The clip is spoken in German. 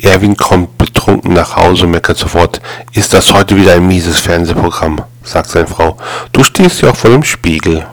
Erwin kommt betrunken nach Hause und meckert sofort. Ist das heute wieder ein mieses Fernsehprogramm? sagt seine Frau. Du stehst ja auch vor dem Spiegel.